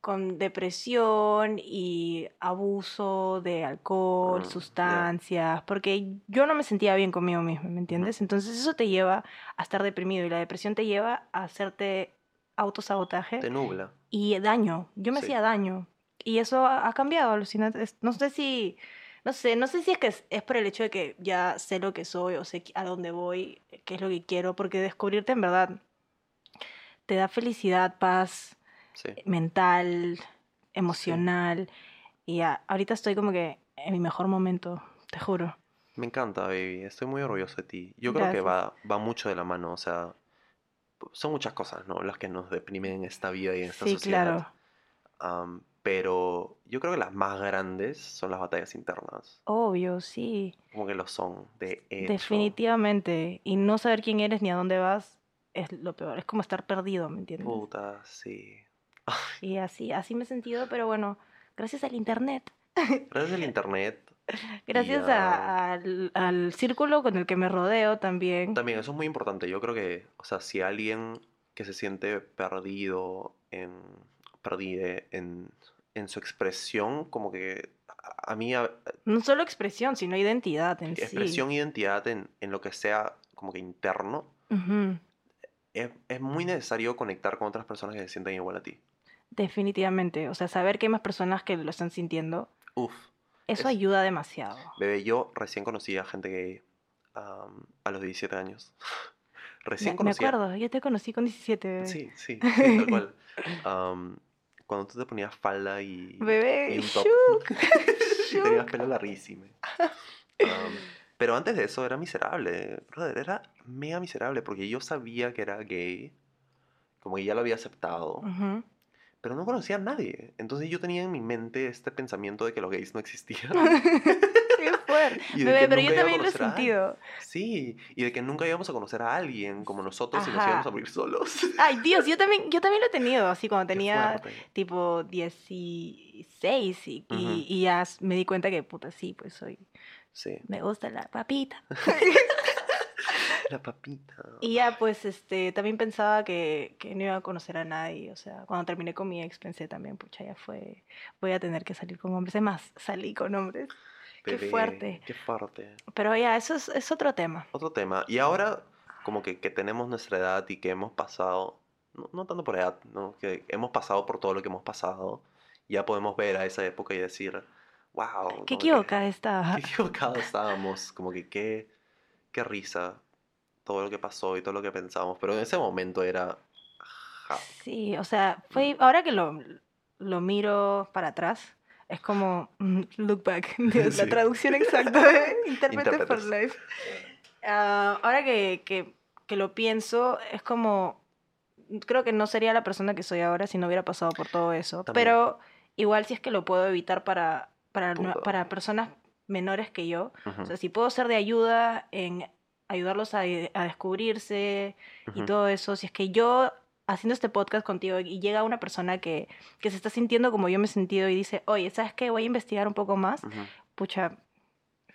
con depresión y abuso de alcohol, Mm, sustancias, porque yo no me sentía bien conmigo misma, ¿me entiendes? Entonces eso te lleva a estar deprimido y la depresión te lleva a hacerte autosabotaje Te nubla. y daño. Yo me Sí. hacía daño. Y eso ha, ha cambiado, alucinante. No sé si, no sé, no sé si es que es, es por el hecho de que ya sé lo que soy o sé a dónde voy, qué es lo que quiero, porque descubrirte en verdad te da felicidad, paz Sí. mental, emocional. Y ya, ahorita estoy como que en mi mejor momento, te juro. Me encanta, baby. Estoy muy orgulloso de ti. Yo creo que va, Gracias. va mucho de la mano. O sea, son muchas cosas, ¿no? Las que nos deprimen en esta vida y en esta Sí, sociedad. claro. Am, pero yo creo que las más grandes son las batallas internas. Obvio, sí. Como que lo son, de hecho. Definitivamente. Y no saber quién eres ni a dónde vas es lo peor. Es como estar perdido, ¿me entiendes? Puta, sí. Y así, así me he sentido, pero bueno, gracias al internet, Gracias al internet. gracias a- al, al círculo con el que me rodeo también. También eso es muy importante. Yo creo que, o sea, si alguien que se siente perdido en, perdide en, en su expresión, como que a, a mí a- No solo expresión, sino identidad en expresión, identidad en, en lo que sea como que interno, sí. Ujú, es, es muy necesario conectar con otras personas que se sientan igual a ti. Definitivamente. O sea, saber que hay más personas que lo están sintiendo, Uf, eso Es- ayuda demasiado. bebé, yo recién conocí a gente gay a los 17 años. recién Me, me conocí a- acuerdo, yo te conocí con 17. bebé. Sí, sí, sí, tal cual. Cuando tú te ponías falda y, Bebé, y un top. shook, y tenías pelo larguísimo. Pero antes de eso era miserable, brother, era mega miserable porque yo sabía que era gay, como que ya lo había aceptado, Ujú. Pero no conocía a nadie. Entonces yo tenía en mi mente este pensamiento de que los gays no existían. Qué fuerte. Bebé, pero yo también lo he sentido. Sí, y de que nunca íbamos a conocer a alguien como nosotros y nos Ajá. íbamos a morir solos. Ay, Dios, yo también, yo también lo he tenido, así cuando tenía tipo 16 y, y- ya me di cuenta que, puta, sí, pues soy, Sí, me gusta la papita. la papita. Y ya, pues, este, también pensaba que, que no iba a conocer a nadie, o sea, cuando terminé con mi ex pensé también, pucha, ya fue, voy a tener que salir con hombres, es más, salí con hombres, qué Bebé, fuerte. Qué fuerte. pero ya, eso es, es otro tema. Otro tema. Y ahora, como que, que tenemos nuestra edad y que hemos pasado, no, no tanto por edad, ¿no? que hemos pasado por todo lo que hemos pasado, ya podemos ver a esa época y decir, wow. Qué que- equivocada estaba. Qué equivocados estábamos. Como que qué, qué risa todo lo que pasó y todo lo que pensamos. Pero en ese momento era... ja, Sí, o sea, fue ahora que lo, lo miro para atrás, es como mm, look back, la Sí. traducción exacta de intérprete for life. Ah, ahora que, que, que lo pienso, es como, creo que no sería la persona que soy ahora si no hubiera pasado por todo eso, También. pero igual si es que lo puedo evitar para, para, para personas menores que yo, ujú, o sea, si puedo ser de ayuda en ayudarlos a, a descubrirse, y todo eso, si es que yo haciendo este podcast contigo y llega una persona que, que se está sintiendo como yo me he sentido y dice, oye, ¿sabes qué? Voy a investigar un poco más. Pucha,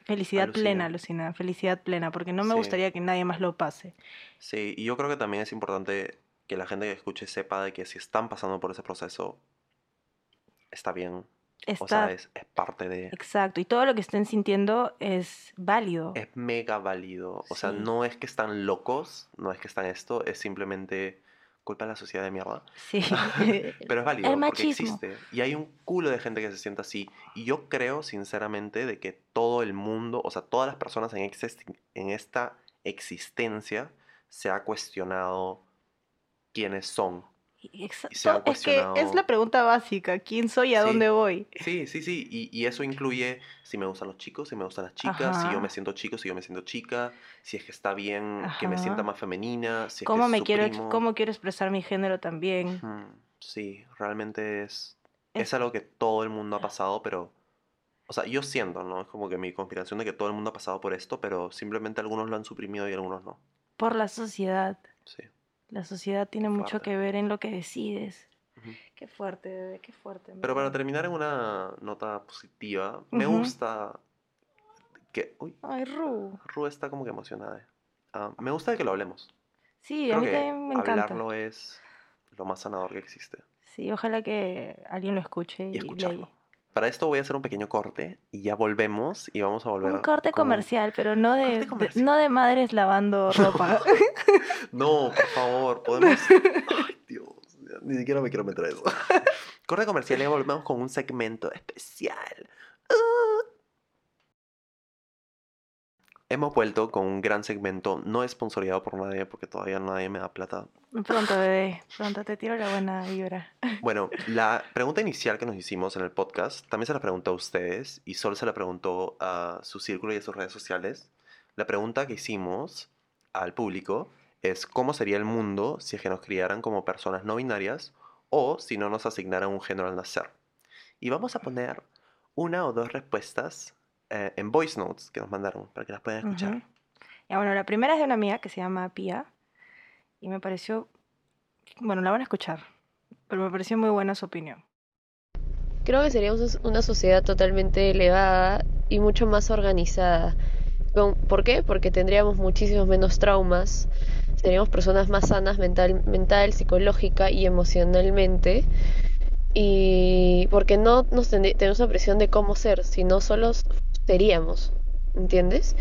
Felicidad Alucina. plena, Lucina, felicidad plena, porque no me Sí. gustaría que nadie más lo pase. Sí, y yo creo que también es importante que la gente que escuche sepa de que si están pasando por ese proceso, está bien. Está O sea, es, es parte de... exacto, y todo lo que estén sintiendo es válido. Es mega válido. O sea, no es que están locos, no es que están esto, es simplemente culpa de la sociedad de mierda. Sí. Pero es válido El porque machismo. existe. Y hay un culo de gente que se siente así. Y yo creo, sinceramente, de que todo el mundo, o sea, todas las personas en, en esta existencia se ha cuestionado quiénes son. Exa- y se han to- es que es la pregunta básica, ¿quién soy y a Sí. dónde voy? Sí, sí, sí. Y, y eso incluye si me gustan los chicos, si me gustan las chicas, si yo me siento chico, si yo me siento chica, si es que está bien que me sienta más femenina, si es ¿Cómo que me quiero, cómo quiero expresar mi género también? Sí, realmente es, Es- es algo que todo el mundo ha pasado, pero... O sea, yo siento, ¿no? Es como que mi conspiración de que todo el mundo ha pasado por esto, pero simplemente algunos lo han suprimido y algunos no. Por la sociedad. Sí. La sociedad tiene mucho Fuerte. que ver en lo que decides. Qué fuerte, bebé, qué fuerte. Pero para terminar en una nota positiva, me gusta que... Uy, Ay, Ru. Ru está como que emocionada. Ah, me gusta de que lo hablemos. Sí, a mí que también me encanta. hablarlo es lo más sanador que existe. Sí, ojalá que alguien lo escuche Y y, escucharlo. Para esto voy a hacer un pequeño corte y ya volvemos y vamos a volver Un corte con- comercial, pero no de, no de madres lavando ropa. No, por favor, podemos... Ay, Dios, ni siquiera me quiero meter a eso. corte comercial y ya volvemos con un segmento especial. Ah. Hemos vuelto con un gran segmento, no sponsoreado por nadie porque todavía nadie me da plata. pronto, bebé, pronto te tiro la buena vibra. Bueno, la pregunta inicial que nos hicimos en el podcast también se la preguntó a ustedes y Sol se la preguntó a su círculo y a sus redes sociales. La pregunta que hicimos al público es cómo sería el mundo si es que nos criaran como personas no binarias o si no nos asignaran un género al nacer. Y vamos a poner una o dos respuestas eh, en voice notes que nos mandaron para que las puedan escuchar. Ujú. Ya, bueno, la primera es de una amiga que se llama Pia y me pareció, bueno, la van a escuchar, pero me pareció muy buena su opinión. Creo que seríamos una sociedad totalmente elevada y mucho más organizada. Con- ¿Por qué? Porque tendríamos muchísimos menos traumas, seríamos personas más sanas mental, mental psicológica y emocionalmente. Y porque no nos tenemos la presión de cómo ser, sino solo seríamos, ¿entiendes?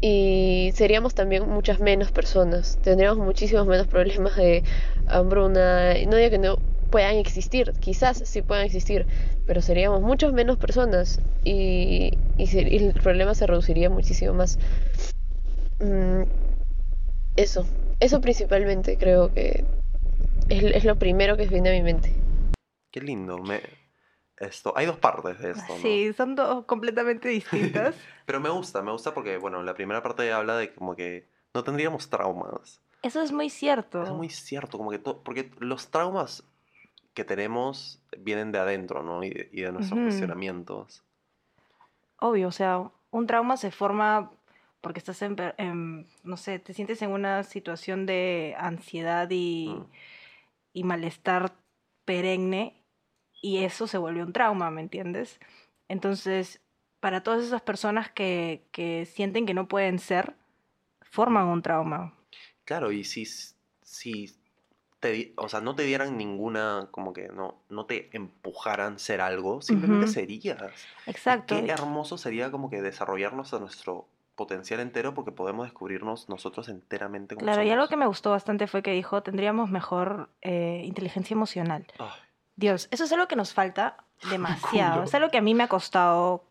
Y seríamos también muchas menos personas, tendríamos muchísimos menos problemas de hambruna. No digo que no puedan existir, quizás sí puedan existir, pero seríamos muchas menos personas y, y, el problema se reduciría muchísimo más. Mm, eso, eso principalmente creo que es, es lo primero que viene a mi mente. Qué lindo. Me... Esto... Hay dos partes de esto, ¿no? Sí, son dos completamente distintas. Pero me gusta, me gusta porque, bueno, la primera parte habla de como que no tendríamos traumas. Eso es muy cierto. Es muy cierto, como que todo, porque los traumas que tenemos vienen de adentro, ¿no? Y de, y de nuestros Ujú. cuestionamientos. Obvio, o sea, un trauma se forma porque estás en, no sé, te sientes en una situación de ansiedad y, Mm. y malestar perenne y eso se vuelve un trauma, ¿me entiendes? Entonces, para todas esas personas que, que sienten que no pueden ser, forman un trauma. Claro, y si, si te, o sea, no te dieran ninguna, como que no, no te empujaran ser algo, simplemente serías. Exacto. Qué hermoso sería como que desarrollarnos a nuestro potencial entero porque podemos descubrirnos nosotros enteramente como Claro, y algo que me gustó bastante fue que dijo, tendríamos mejor eh, inteligencia emocional. Ay, Dios, eso es algo que nos falta demasiado. Es algo que a mí me ha costado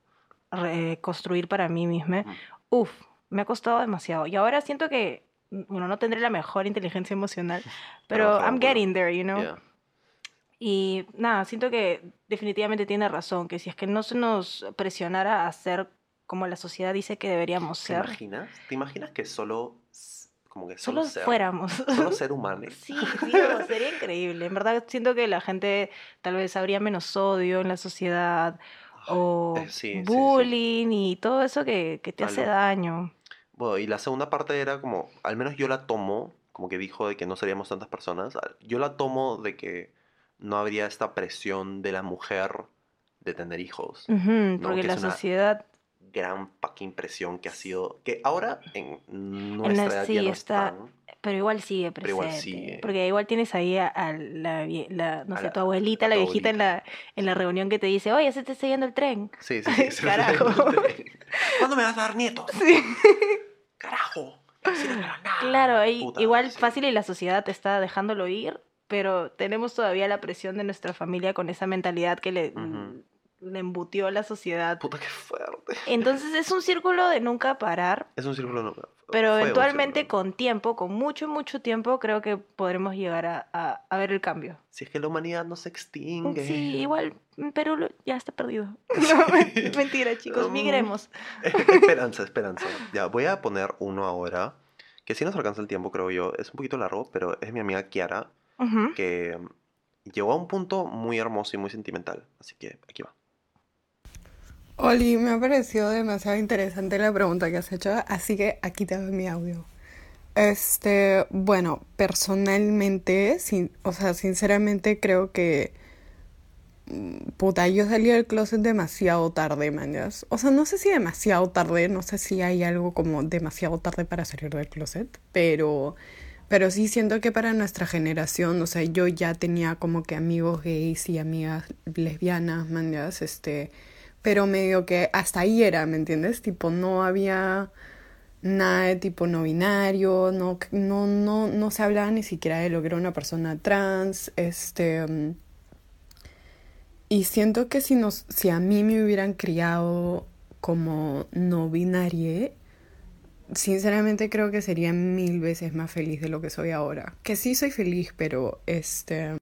re- construir para mí misma. Uf, me ha costado demasiado. Y ahora siento que, bueno, no tendré la mejor inteligencia emocional, pero I'm getting there, you know. yeah. Y nada, siento que definitivamente tiene razón, que si es que no se nos presionara a ser como la sociedad dice que deberíamos ¿Te ser, imaginas? ¿Te imaginas que solo, como que solo, solo ser, fuéramos. solo ser humanos? Sí, sí, no, sería increíble. En verdad siento que la gente tal vez habría menos odio en la sociedad o eh, sí, sí, sí. bullying y todo eso que, que te hace daño. Bueno, y la segunda parte era como, al menos yo la tomo, como que dijo de que no seríamos tantas personas, al- yo la tomo de que no habría esta presión de la mujer de tener hijos. Porque que la una- sociedad, gran fucking presión que ha sido, que ahora en nuestra En la- edad sí, ya no está- Pero igual sigue presente. Pero igual sigue. Porque igual tienes ahí a, a la, no A sé, la- tu abuelita, la tu viejita en la, en la reunión que te dice, oye, se te está yendo el tren. Sí, sí, sí. Carajo. ¿Cuándo me vas a dar nietos? Sí. Carajo. No nada. Claro, ahí Puta, igual sí. fácil y la sociedad te está dejándolo ir, pero tenemos todavía la presión de nuestra familia con esa mentalidad que le. Le embutió la sociedad. Puta, qué fuerte. Entonces es un círculo de nunca parar, Es un círculo. no- pero fue un eventualmente con tiempo, con mucho, mucho tiempo, creo que podremos llegar a, a- a ver el cambio. Si es que la humanidad no se extingue. Sí, igual Perú lo- ya está perdido. No, mentira, chicos, Mm. migremos. esperanza, esperanza. Ya, voy a poner uno ahora. Que si nos alcanza el tiempo, creo yo. Es un poquito largo, pero es mi amiga Kiara. Que llegó a un punto muy hermoso y muy sentimental. Así que aquí va. Oli, me ha parecido demasiado interesante la pregunta que has hecho, así que aquí te doy mi audio. Este, bueno, personalmente, sin, o sea, sinceramente creo que, mm, puta, yo salí del closet demasiado tarde, mañas. O sea, no sé si demasiado tarde, no sé si hay algo como demasiado tarde para salir del closet, pero, pero sí siento que para nuestra generación, o sea, yo ya tenía como que amigos gays y amigas lesbianas, mañas, este, pero medio que hasta ahí era, ¿me entiendes? Tipo, no había nada de tipo no binario, no, no, no, no se hablaba ni siquiera de lo que era una persona trans, este... Y siento que si, nos, si a mí me hubieran criado como no binaria, sinceramente creo que sería mil veces más feliz de lo que soy ahora. Que sí soy feliz, pero este...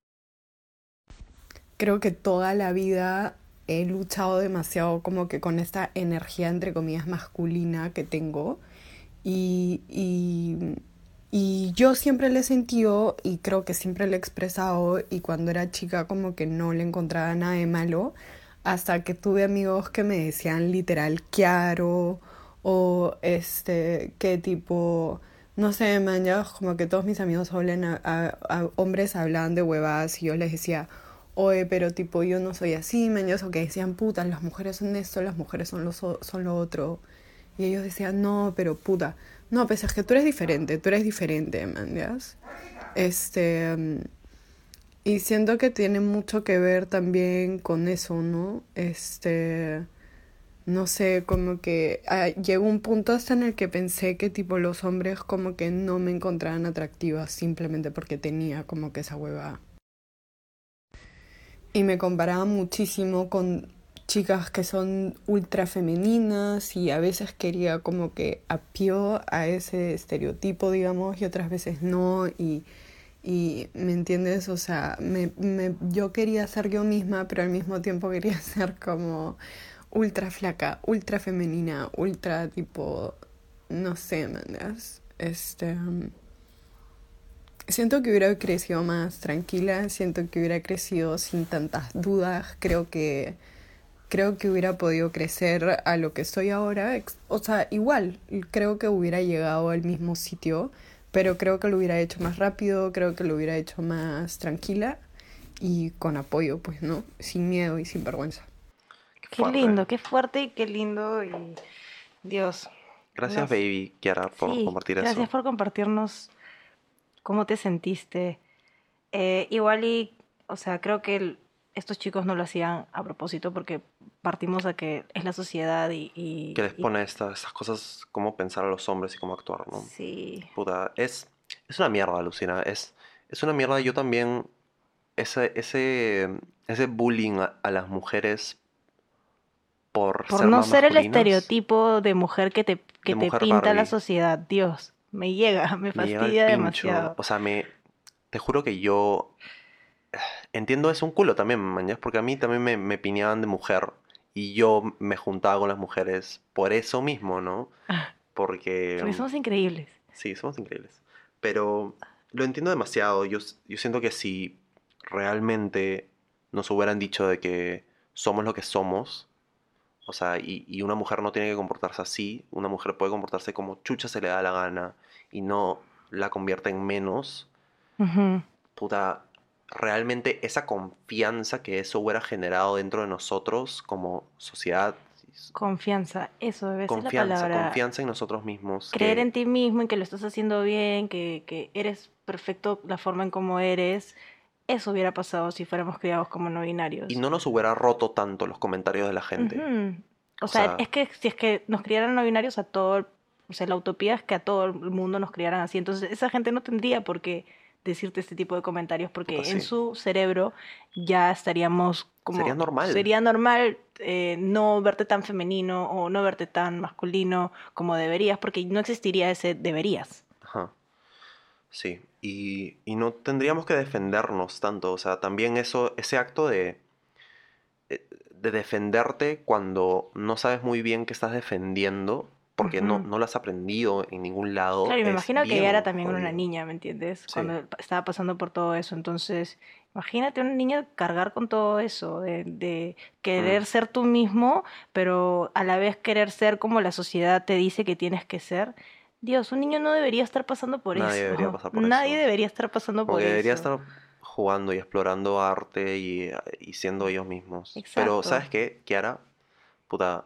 Creo que toda la vida he luchado demasiado como que con esta energía entre comillas masculina que tengo. Y, y, y yo siempre le he sentido y creo que siempre le he expresado y cuando era chica como que no le encontraba nada de malo hasta que tuve amigos que me decían literal Kiaro o este que tipo no sé man ya como que todos mis amigos hablan a- hombres hablaban de huevadas y yo les decía Oye, pero tipo, yo no soy así, maños, o que decían, puta, las mujeres son esto, las mujeres son lo, so- son lo otro. Y ellos decían, no, pero puta, no, pues es que tú eres diferente, tú eres diferente, mañas. Este, mm, y siento que tiene mucho que ver también con eso, ¿no? Este, no sé, como que ah, llegó un punto hasta en el que pensé que tipo los hombres como que no me encontraban atractiva simplemente porque tenía como que esa hueva. Y me comparaba muchísimo con chicas que son ultra femeninas y a veces quería como que apio a ese estereotipo, digamos, y otras veces no. Y, y ¿me entiendes? O sea, me, me- yo quería ser yo misma, pero al mismo tiempo quería ser como ultra flaca, ultra femenina, ultra tipo, no sé, mandas. Este... um, Siento que hubiera crecido más tranquila, siento que hubiera crecido sin tantas dudas, creo que creo que hubiera podido crecer a lo que estoy ahora, o sea, igual, creo que hubiera llegado al mismo sitio, pero creo que lo hubiera hecho más rápido, creo que lo hubiera hecho más tranquila y con apoyo, pues, ¿no? Sin miedo y sin vergüenza. Qué fuerte. lindo, qué fuerte y qué lindo. Y Dios. Gracias, baby, Kiara, por Sí, compartir gracias eso. por compartirnos cómo te sentiste. Eh, igual y, o sea, creo que el- estos chicos no lo hacían a propósito porque partimos a que es la sociedad y... y- Que les pone esta- estas cosas, cómo pensar a los hombres y cómo actuar, ¿no? Sí. Puta, es, es una mierda, Lucina. Es, es una mierda. Yo también. Ese, ese, ese bullying a, a las mujeres por, Por ser no ser el estereotipo de mujer que te, que te pinta la sociedad. Dios, me llega, me me fastidia pincho. demasiado. O sea, me. Te juro que yo. Entiendo es un culo también, mañas, porque a mí también me, me piñaban de mujer. Y yo me juntaba con las mujeres por eso mismo, ¿no? Porque. Porque somos increíbles. Sí, somos increíbles. Pero lo entiendo demasiado. Yo, yo siento que si realmente nos hubieran dicho de que somos lo que somos, o sea, y, y una mujer no tiene que comportarse así, una mujer puede comportarse como chucha se le da la gana y no la convierte en menos, Ujú. puta, realmente esa confianza que eso hubiera generado dentro de nosotros como sociedad, Confianza, eso debe ser la confianza, palabra. confianza en nosotros mismos. Creer que- en ti mismo, en que lo estás haciendo bien, que, que eres perfecto la forma en cómo eres. Eso hubiera pasado si fuéramos criados como no binarios. Y no nos hubiera roto tanto los comentarios de la gente. O sea, sea- es que si es que nos criaran no binarios a todo, el- o sea, la utopía es que a todo el mundo nos criaran así. Entonces, esa gente no tendría por qué decirte este tipo de comentarios porque Puta, en sí. su cerebro ya estaríamos como... Sería normal. Sería normal eh, no verte tan femenino o no verte tan masculino como deberías porque no existiría ese deberías. Ajá. Sí, y, y no tendríamos que defendernos tanto, o sea, también eso, ese acto de, eh, de defenderte cuando no sabes muy bien qué estás defendiendo, porque no, Ujú. no lo has aprendido en ningún lado. Claro, y me es imagino que ella era también una jodido. niña, ¿me entiendes? Cuando estaba pasando por todo eso. Entonces, imagínate una niña cargar con todo eso, de, de querer Mm. ser tú mismo, pero a la vez querer ser como la sociedad te dice que tienes que ser. Dios, un niño no debería estar pasando por Nadie eso. debería pasar por Nadie eso. debería estar pasando por Porque debería eso. estar jugando y explorando arte y, y siendo ellos mismos. Pero, Exacto. ¿sabes qué? Kiara, puta,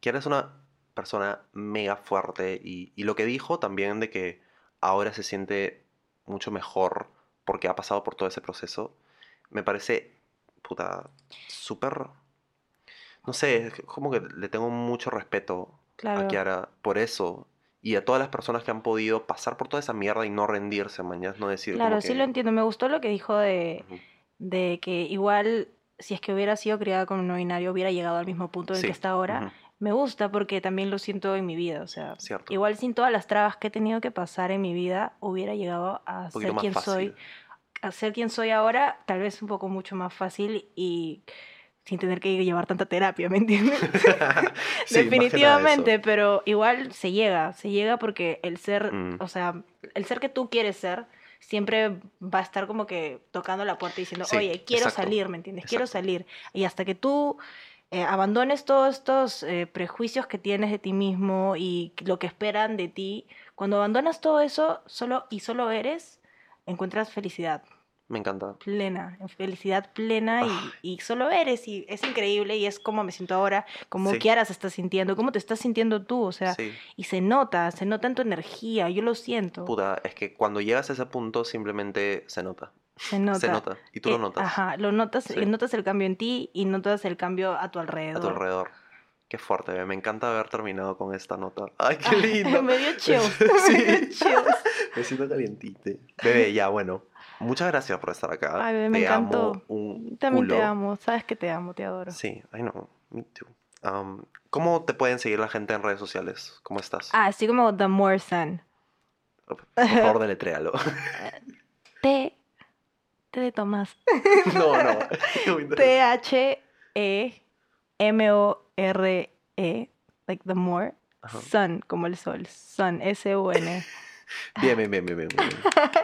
Kiara es una persona mega fuerte y, y lo que dijo también de que ahora se siente mucho mejor porque ha pasado por todo ese proceso, me parece, puta, súper... No sé, es como que le tengo mucho respeto Claro. a Kiara por eso. Y a todas las personas que han podido pasar por toda esa mierda y no rendirse, mañana, no decir como Claro, sí que- lo entiendo. Me gustó lo que dijo de, que igual, si es que hubiera sido criada como no binario, hubiera llegado al mismo punto en Sí, que está ahora. Me gusta porque también lo siento en mi vida, o sea, Cierto. igual sin todas las trabas que he tenido que pasar en mi vida, hubiera llegado a ser quien soy, a ser quien soy ahora, tal vez un poco mucho más fácil y sin tener que llevar tanta terapia, ¿me entiendes? Sí, Definitivamente, pero igual se llega, se llega porque el ser, Mm. o sea, el ser que tú quieres ser siempre va a estar como que tocando la puerta y diciendo, Sí, oye, quiero exacto, salir, ¿me entiendes? Quiero salir. Y hasta que tú eh, abandones todos estos eh, prejuicios que tienes de ti mismo y lo que esperan de ti, cuando abandonas todo eso solo y solo eres, encuentras felicidad Me encanta. plena, en felicidad plena Ah. y, y solo eres y es increíble y es como me siento ahora, como Sí. Kiara se está sintiendo, cómo te estás sintiendo tú, o sea, Sí. y se nota, se nota en tu energía, yo lo siento, Puta, es que cuando llegas a ese punto simplemente se nota. se nota. Se nota. Y tú Eh, lo notas Ajá, lo notas, Sí. notas el cambio en ti y notas el cambio a tu alrededor. a tu alrededor. Qué fuerte, bebé. me encanta haber terminado con esta nota. Ay, qué lindo. me dio chills, Sí. me dio chills. Me siento calientite. Bebé, ya, bueno. Muchas gracias por estar acá. Ay, bebé, me te encantó. amo un También te amo, sabes que te amo, te adoro. Sí, I know. Me too. Um, ¿Cómo te pueden seguir la gente en redes sociales? ¿Cómo estás? Ah, así como The More Sun. Por favor, deletréalo. T, T de Tomás. no, no. T-H-E-M-O-R-E, like the more, Ajá. sun, como el sol, sun, S-U-N. Bien, bien, bien, bien, bien.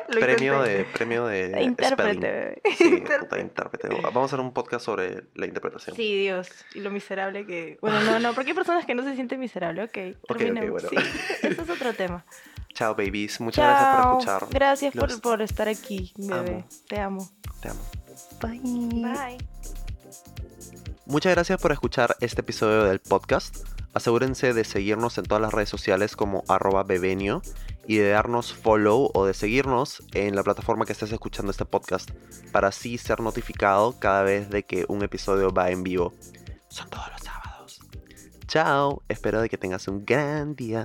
premio de, premio de Intérprete. Sí, Intérprete. puta, intérprete. Vamos a hacer un podcast sobre la interpretación. Sí, Dios, y lo miserable que... Bueno, no, no, porque hay personas que no se sienten miserables, ok. ok, terminemos. bueno. Sí, eso es otro tema. Chao, babies. Muchas gracias por escuchar. Gracias por, por estar aquí, bebé. amo. Te amo. Te amo. Bye. Bye. Muchas gracias por escuchar este episodio del podcast. Asegúrense de seguirnos en todas las redes sociales como arroba bebenio y de darnos follow o de seguirnos en la plataforma que estés escuchando este podcast para así ser notificado cada vez de que un episodio va en vivo. Son todos los sábados. Chao, espero de que tengas un gran día.